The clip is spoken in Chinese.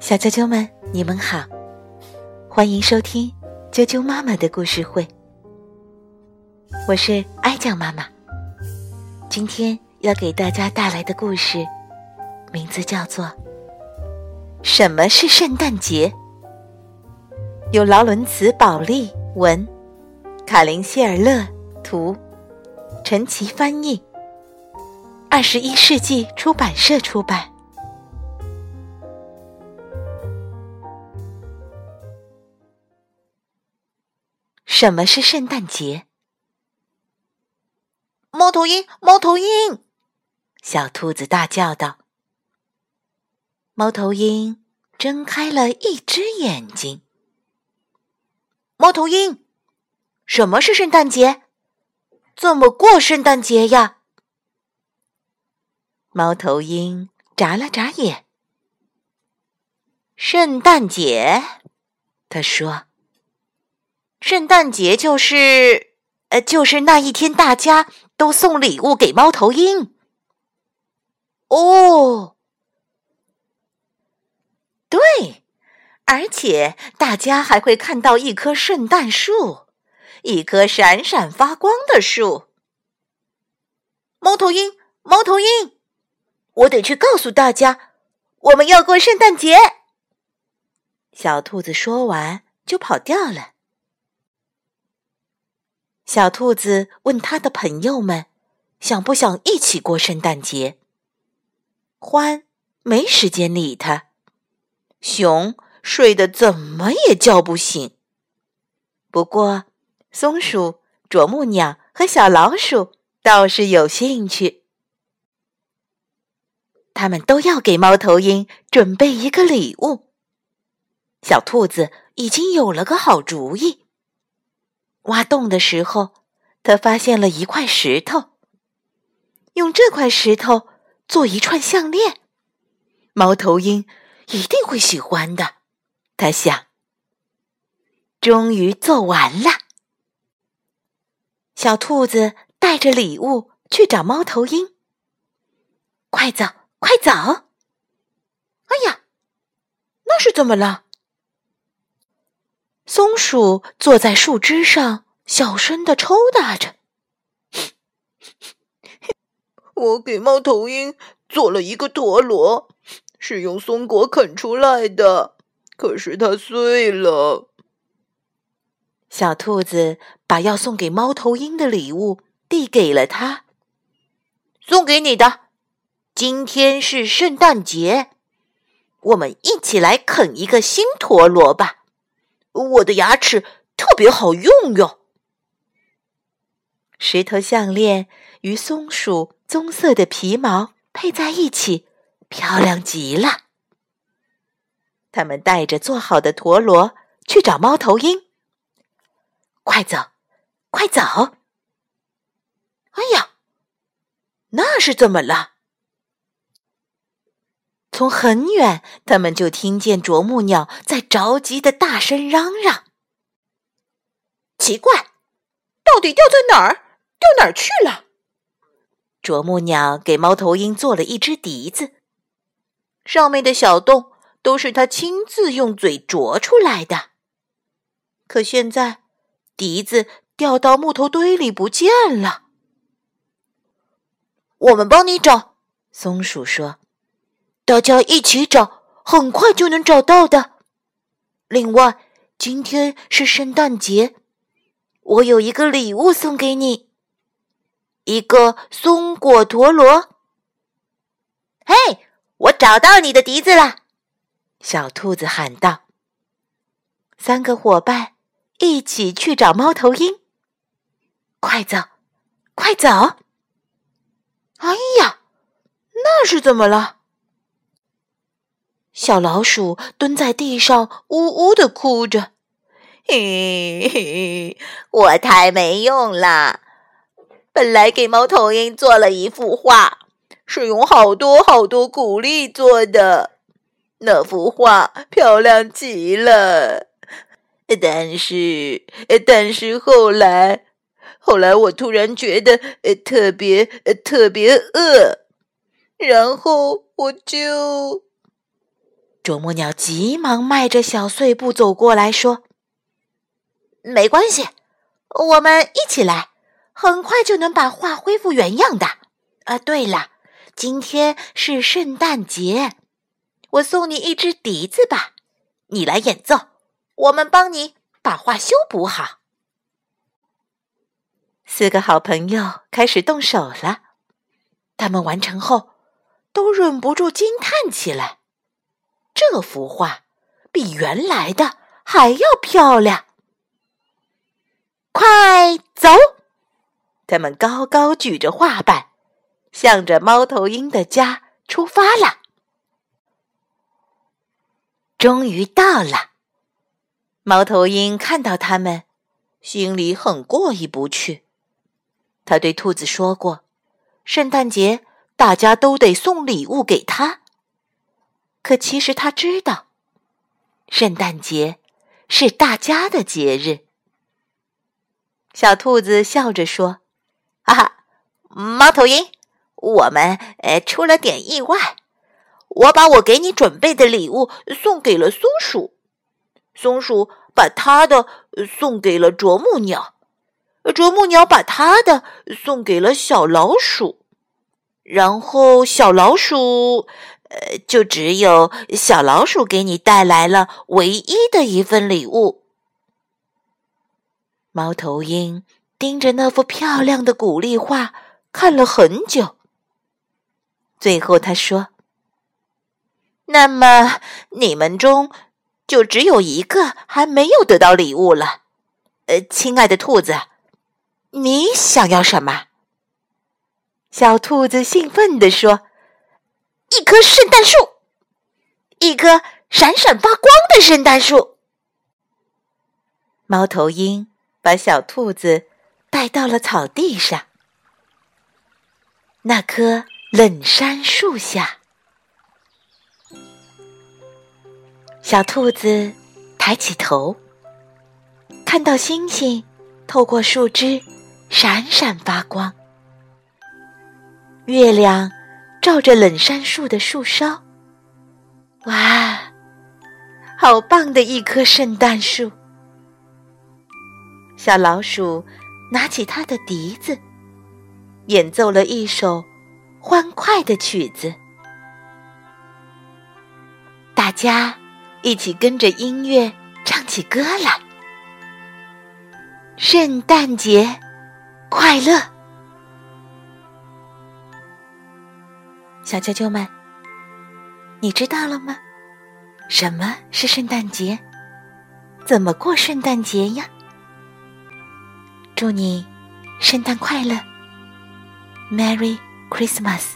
小啾啾们，你们好，欢迎收听啾啾妈妈的故事会。我是爱酱妈妈，今天要给大家带来的故事，名字叫做《什么是圣诞节》，由劳伦茨·保利文，卡林·希尔勒图，陈奇翻译，二十一世纪出版社出版。什么是圣诞节？猫头鹰，猫头鹰！小兔子大叫道。猫头鹰睁开了一只眼睛。猫头鹰，什么是圣诞节？怎么过圣诞节呀？猫头鹰眨了眨眼。圣诞节，他说。圣诞节就是，呃，就是那一天，大家都送礼物给猫头鹰。哦，对，而且大家还会看到一棵圣诞树，一棵闪闪发光的树。猫头鹰，猫头鹰，我得去告诉大家，我们要过圣诞节。小兔子说完就跑掉了。小兔子问他的朋友们：“想不想一起过圣诞节？”獾没时间理他，熊睡得怎么也叫不醒。不过，松鼠、啄木鸟和小老鼠倒是有兴趣，他们都要给猫头鹰准备一个礼物。小兔子已经有了个好主意。挖洞的时候，他发现了一块石头。用这块石头做一串项链，猫头鹰一定会喜欢的。他想。终于做完了，小兔子带着礼物去找猫头鹰。快走，快走！哎呀，那是怎么了？松鼠坐在树枝上，小声的抽打着。我给猫头鹰做了一个陀螺，是用松果啃出来的，可是它碎了。小兔子把要送给猫头鹰的礼物递给了他，送给你的。今天是圣诞节，我们一起来啃一个新陀螺吧。我的牙齿特别好用哟。石头项链与松鼠棕色的皮毛配在一起，漂亮极了。他们带着做好的陀螺去找猫头鹰。快走，快走！哎呀，那是怎么了？从很远，他们就听见啄木鸟在着急的大声嚷嚷。奇怪，到底掉在哪儿？掉哪儿去了？啄木鸟给猫头鹰做了一只笛子，上面的小洞都是他亲自用嘴啄出来的。可现在，笛子掉到木头堆里不见了。我们帮你找，松鼠说。大家一起找，很快就能找到的。另外，今天是圣诞节，我有一个礼物送给你，一个松果陀螺。嘿，我找到你的笛子了！小兔子喊道。三个伙伴一起去找猫头鹰。快走，快走！哎呀，那是怎么了？小老鼠蹲在地上，呜呜的哭着。嘿嘿，我太没用了！本来给猫头鹰做了一幅画，是用好多好多谷粒做的，那幅画漂亮极了。但是，但是后来，后来我突然觉得特别特别饿，然后我就……啄木鸟急忙迈着小碎步走过来，说：“没关系，我们一起来，很快就能把画恢复原样的。啊，对了，今天是圣诞节，我送你一支笛子吧，你来演奏，我们帮你把画修补好。”四个好朋友开始动手了，他们完成后都忍不住惊叹起来。这幅画比原来的还要漂亮。快走！他们高高举着画板，向着猫头鹰的家出发了。终于到了，猫头鹰看到他们，心里很过意不去。他对兔子说过：“圣诞节大家都得送礼物给他。”可其实他知道，圣诞节是大家的节日。小兔子笑着说：“哈哈，猫头鹰，我们呃出了点意外。我把我给你准备的礼物送给了松鼠，松鼠把它的送给了啄木鸟，啄木鸟把它的送给了小老鼠，然后小老鼠。”呃，就只有小老鼠给你带来了唯一的一份礼物。猫头鹰盯着那幅漂亮的鼓励画看了很久，最后他说：“那么你们中就只有一个还没有得到礼物了。呃，亲爱的兔子，你想要什么？”小兔子兴奋地说。一棵圣诞树，一棵闪闪发光的圣诞树。猫头鹰把小兔子带到了草地上，那棵冷杉树下，小兔子抬起头，看到星星透过树枝闪闪发光，月亮。照着冷杉树的树梢，哇，好棒的一棵圣诞树！小老鼠拿起它的笛子，演奏了一首欢快的曲子。大家一起跟着音乐唱起歌来。圣诞节快乐！小啾啾们，你知道了吗？什么是圣诞节？怎么过圣诞节呀？祝你圣诞快乐，Merry Christmas！